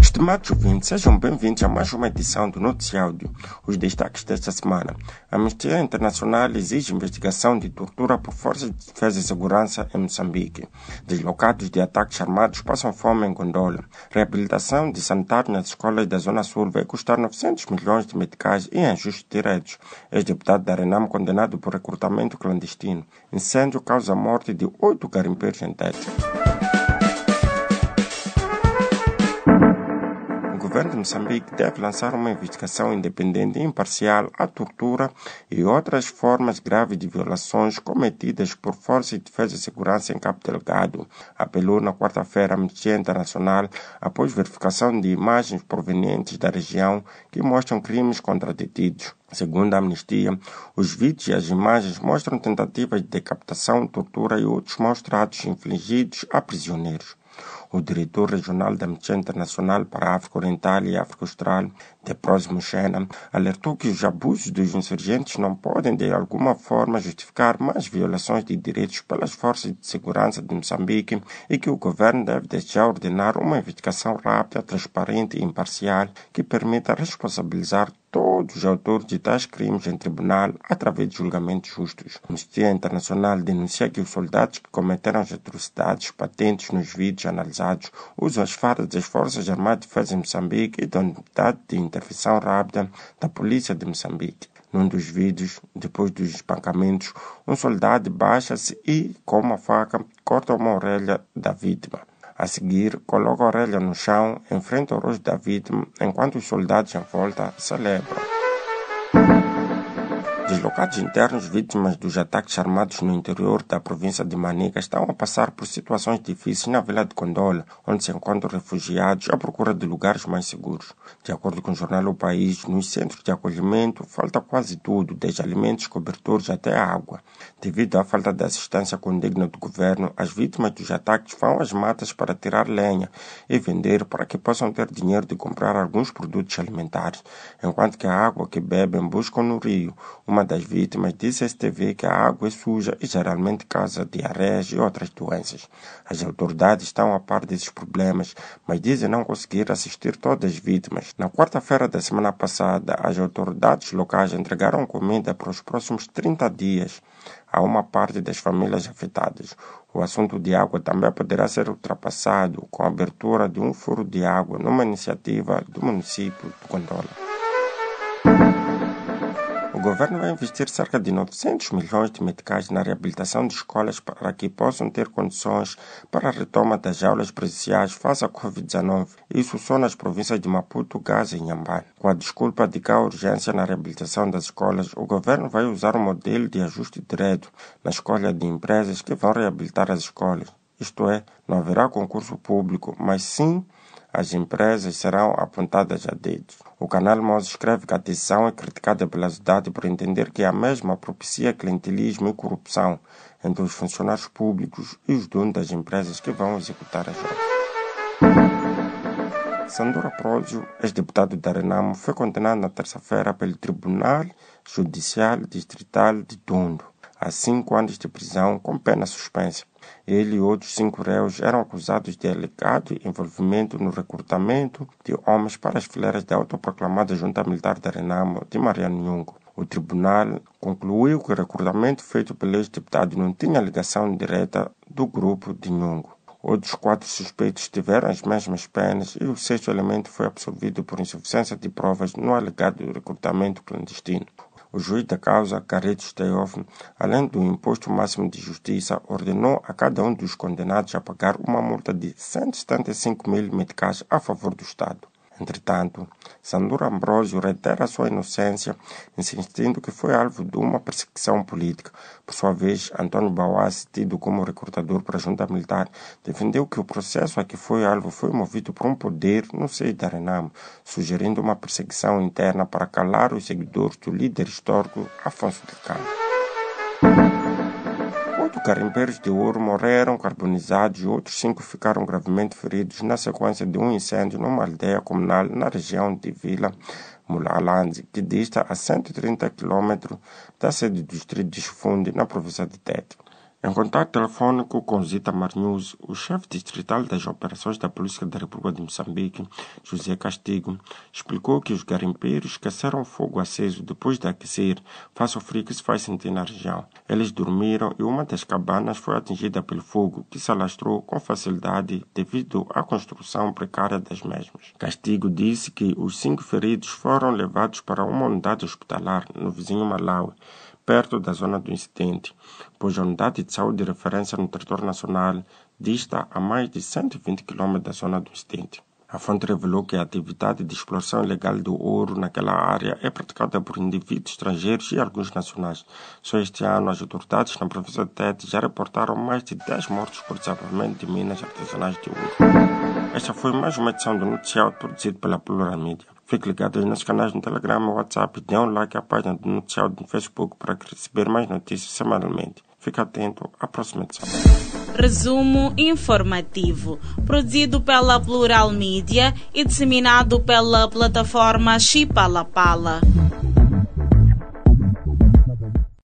Estimados ouvintes, sejam bem-vindos a mais uma edição do Noticiáudio. Os destaques desta semana. A Amnistia Internacional exige investigação de tortura por forças de defesa e segurança em Moçambique. Deslocados de ataques armados passam fome em Gondola. Reabilitação de sanitários nas escolas da Zona Sul vai custar 900 milhões de meticais e ajustes diretos. Ex-deputado da Renam condenado por recrutamento clandestino. Incêndio causa a morte de oito garimpeiros em Tete. O governo de Moçambique deve lançar uma investigação independente e imparcial à tortura e outras formas graves de violações cometidas por forças de defesa e segurança em Cabo Delgado, apelou na quarta-feira a Amnistia Internacional após verificação de imagens provenientes da região que mostram crimes contra detidos. Segundo a Amnistia, os vídeos e as imagens mostram tentativas de decapitação, tortura e outros maus tratos infligidos a prisioneiros o diretor regional da Amnistia Internacional para a África Oriental e África Austral, de Xena, alertou que os abusos dos insurgentes não podem de alguma forma justificar mais violações de direitos pelas forças de segurança de Moçambique e que o governo deve deixar ordenar uma investigação rápida, transparente e imparcial que permita responsabilizar todos os autores de tais crimes em tribunal através de julgamentos justos. A Amnistia Internacional denuncia que os soldados que cometeram as atrocidades patentes nos vídeos analisados usam as fardas das Forças Armadas de Moçambique e da Unidade de Intervenção Rápida da Polícia de Moçambique. Num dos vídeos, depois dos espancamentos, um soldado baixa-se e, com uma faca, corta uma orelha da vítima. A seguir, coloca a orelha no chão, em frente ao rosto da vítima, enquanto os soldados em volta celebram. Deslocados internos vítimas dos ataques armados no interior da província de Manica estão a passar por situações difíceis na vila de Condola, onde se encontram refugiados à procura de lugares mais seguros. De acordo com o jornal O País, nos centros de acolhimento falta quase tudo, desde alimentos, cobertores até água. Devido à falta de assistência condigna do governo, as vítimas dos ataques vão às matas para tirar lenha e vender para que possam ter dinheiro de comprar alguns produtos alimentares, enquanto que a água que bebem buscam no rio. Uma das vítimas disse à STV que a água é suja e geralmente causa diarreias e outras doenças. As autoridades estão a par desses problemas, mas dizem não conseguir assistir todas as vítimas. Na quarta-feira da semana passada, as autoridades locais entregaram comida para os próximos 30 dias a uma parte das famílias afetadas. O assunto de água também poderá ser ultrapassado com a abertura de um furo de água numa iniciativa do município de Gondola. O governo vai investir cerca de 900 milhões de meticais na reabilitação de escolas para que possam ter condições para a retoma das aulas presenciais face à Covid-19. Isso só nas províncias de Maputo, Gaza e Nhambane. Com a desculpa de que há urgência na reabilitação das escolas, o governo vai usar um modelo de ajuste direto na escolha de empresas que vão reabilitar as escolas. Isto é, não haverá concurso público, mas sim as empresas serão apontadas a dedo. O canal Mose escreve que a decisão é criticada pela sociedade por entender que a mesma propicia clientelismo e corrupção entre os funcionários públicos e os donos das empresas que vão executar as obras. Sandora Pródio, ex-deputado da Renamo, foi condenado na terça-feira pelo Tribunal Judicial Distrital de Tondo a cinco anos de prisão com pena suspensa. Ele e outros cinco réus eram acusados de alegado envolvimento no recrutamento de homens para as fileiras da autoproclamada Junta Militar da Renamo de Mariano Nhungo. O tribunal concluiu que o recrutamento feito pelo ex-deputado não tinha ligação direta do grupo de Nhungo. Outros quatro suspeitos tiveram as mesmas penas e o sexto elemento foi absolvido por insuficiência de provas no alegado recrutamento clandestino. O juiz da causa, Careto Steyoff, além do imposto máximo de justiça, ordenou a cada um dos condenados a pagar uma multa de 175 mil meticais a favor do Estado. Entretanto, Sandura Ambrosio reitera sua inocência, insistindo que foi alvo de uma perseguição política. Por sua vez, Antônio Bauassi, tido como recrutador para a junta militar, defendeu que o processo a que foi alvo foi movido por um poder no seio da Renamo, sugerindo uma perseguição interna para calar os seguidores do líder histórico Afonso de Cano. Oito garimpeiros de ouro morreram carbonizados e outros cinco ficaram gravemente feridos na sequência de um incêndio numa aldeia comunal na região de Vila Mulalanzi, que dista a 130 km da sede do distrito de Chifunde, na província de Tete. Em contato telefônico com Zita Marnews, o chefe distrital das operações da Polícia da República de Moçambique, José Castigo, explicou que os garimpeiros esqueceram fogo aceso depois de aquecer face ao frio que se faz sentir na região. Eles dormiram e uma das cabanas foi atingida pelo fogo, que se alastrou com facilidade devido à construção precária das mesmas. Castigo disse que os cinco feridos foram levados para uma unidade hospitalar no vizinho Malawi perto da zona do incidente, pois a unidade de saúde de referência no território nacional dista a mais de 120 km da zona do incidente. A fonte revelou que a atividade de exploração ilegal do ouro naquela área é praticada por indivíduos estrangeiros e alguns nacionais. Só este ano, as autoridades na província de Tete já reportaram mais de 10 mortos por desaparecimento de minas artesanais de ouro. Esta foi mais uma edição do noticiário produzido pela Plural Media. Fique ligado nos nossos canais no Telegram e WhatsApp. Dê um like à página do Noticiário no Facebook para receber mais notícias semanalmente. Fique atento à próxima edição. Resumo informativo, produzido pela Plural Mídia e disseminado pela plataforma Chipalapala. Pala.